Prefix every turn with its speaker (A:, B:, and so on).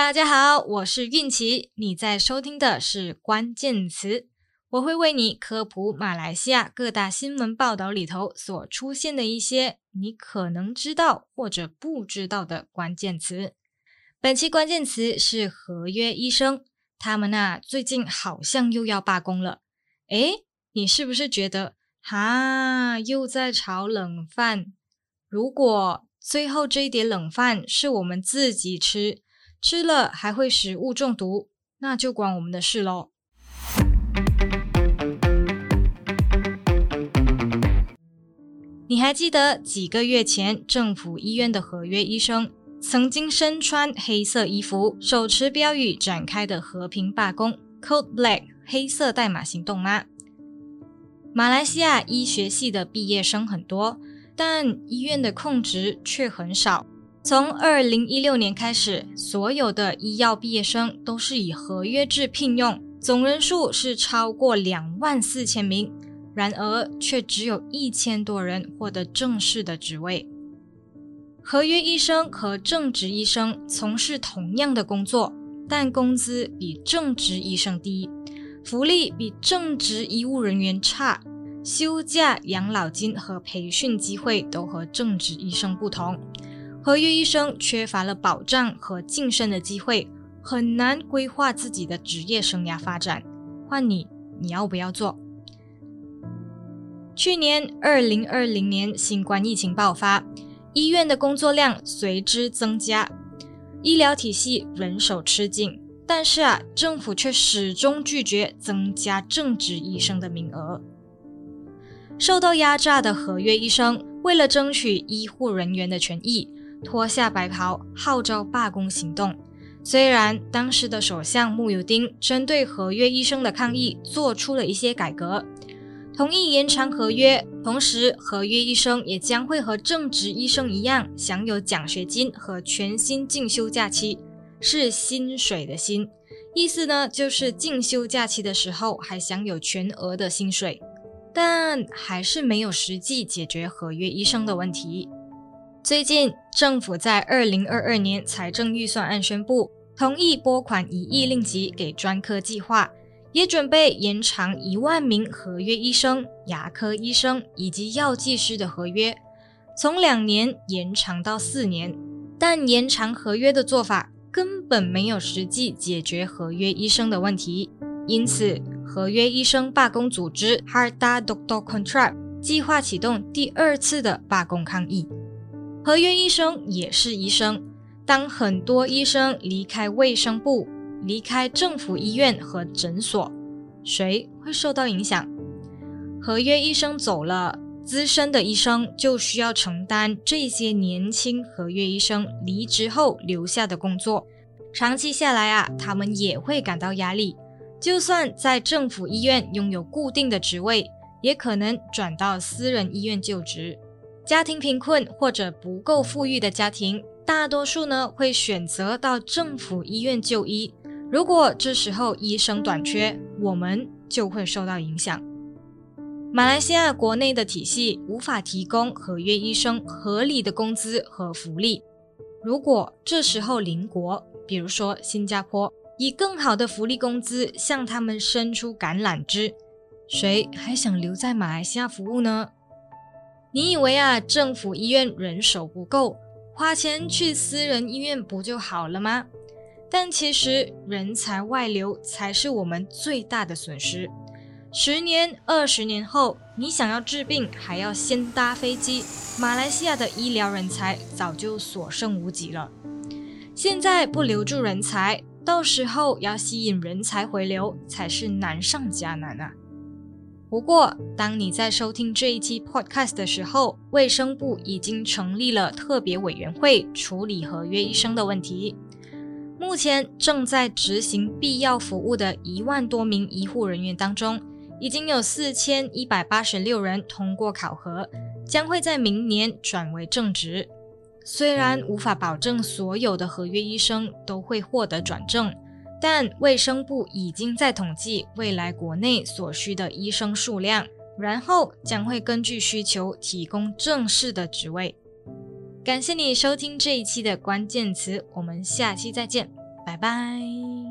A: 大家好，我是韵琪，你在收听的是关键词，我会为你科普马来西亚各大新闻报道里头所出现的一些你可能知道或者不知道的关键词。本期关键词是合约医生，他们啊最近好像又要罢工了。诶，你是不是觉得哈又在炒冷饭？如果最后这一碟冷饭是我们自己吃，吃了还会食物中毒，那就关我们的事喽。你还记得几个月前政府医院的合约医生曾经身穿黑色衣服、手持标语展开的和平罢工 （Code Black，黑色代码行动）吗？马来西亚医学系的毕业生很多，但医院的空职却很少。从二零一六年开始，所有的医药毕业生都是以合约制聘用，总人数是超过两万四千名。然而，却只有一千多人获得正式的职位。合约医生和正职医生从事同样的工作，但工资比正职医生低，福利比正职医务人员差，休假、养老金和培训机会都和正职医生不同。合约医生缺乏了保障和晋升的机会，很难规划自己的职业生涯发展。换你，你要不要做？去年二零二零年新冠疫情爆发，医院的工作量随之增加，医疗体系人手吃紧。但是啊，政府却始终拒绝增加正职医生的名额。受到压榨的合约医生，为了争取医护人员的权益，脱下白袍，号召罢工行动。虽然当时的首相穆尤丁针对合约医生的抗议做出了一些改革，同意延长合约，同时合约医生也将会和正职医生一样享有奖学金和全薪进修假期，是薪水的薪，意思呢就是进修假期的时候还享有全额的薪水，但还是没有实际解决合约医生的问题。最近，政府在二零二二年财政预算案宣布，同意拨款一亿令吉给专科计划，也准备延长一万名合约医生、牙科医生以及药剂师的合约，从两年延长到四年。但延长合约的做法根本没有实际解决合约医生的问题，因此，合约医生罢工组织 Harta Doctor Contract 计划启动第二次的罢工抗议。合约医生也是医生，当很多医生离开卫生部、离开政府医院和诊所，谁会受到影响？合约医生走了，资深的医生就需要承担这些年轻合约医生离职后留下的工作。长期下来啊，他们也会感到压力。就算在政府医院拥有固定的职位，也可能转到私人医院就职。家庭贫困或者不够富裕的家庭，大多数呢会选择到政府医院就医。如果这时候医生短缺，我们就会受到影响。马来西亚国内的体系无法提供合约医生合理的工资和福利。如果这时候邻国，比如说新加坡，以更好的福利工资向他们伸出橄榄枝，谁还想留在马来西亚服务呢？你以为啊，政府医院人手不够，花钱去私人医院不就好了吗？但其实人才外流才是我们最大的损失。十年、二十年后，你想要治病还要先搭飞机，马来西亚的医疗人才早就所剩无几了。现在不留住人才，到时候要吸引人才回流才是难上加难啊！不过，当你在收听这一期 podcast 的时候，卫生部已经成立了特别委员会处理合约医生的问题。目前正在执行必要服务的一万多名医护人员当中，已经有四千一百八十六人通过考核，将会在明年转为正职。虽然无法保证所有的合约医生都会获得转正。但卫生部已经在统计未来国内所需的医生数量，然后将会根据需求提供正式的职位。感谢你收听这一期的关键词，我们下期再见，拜拜。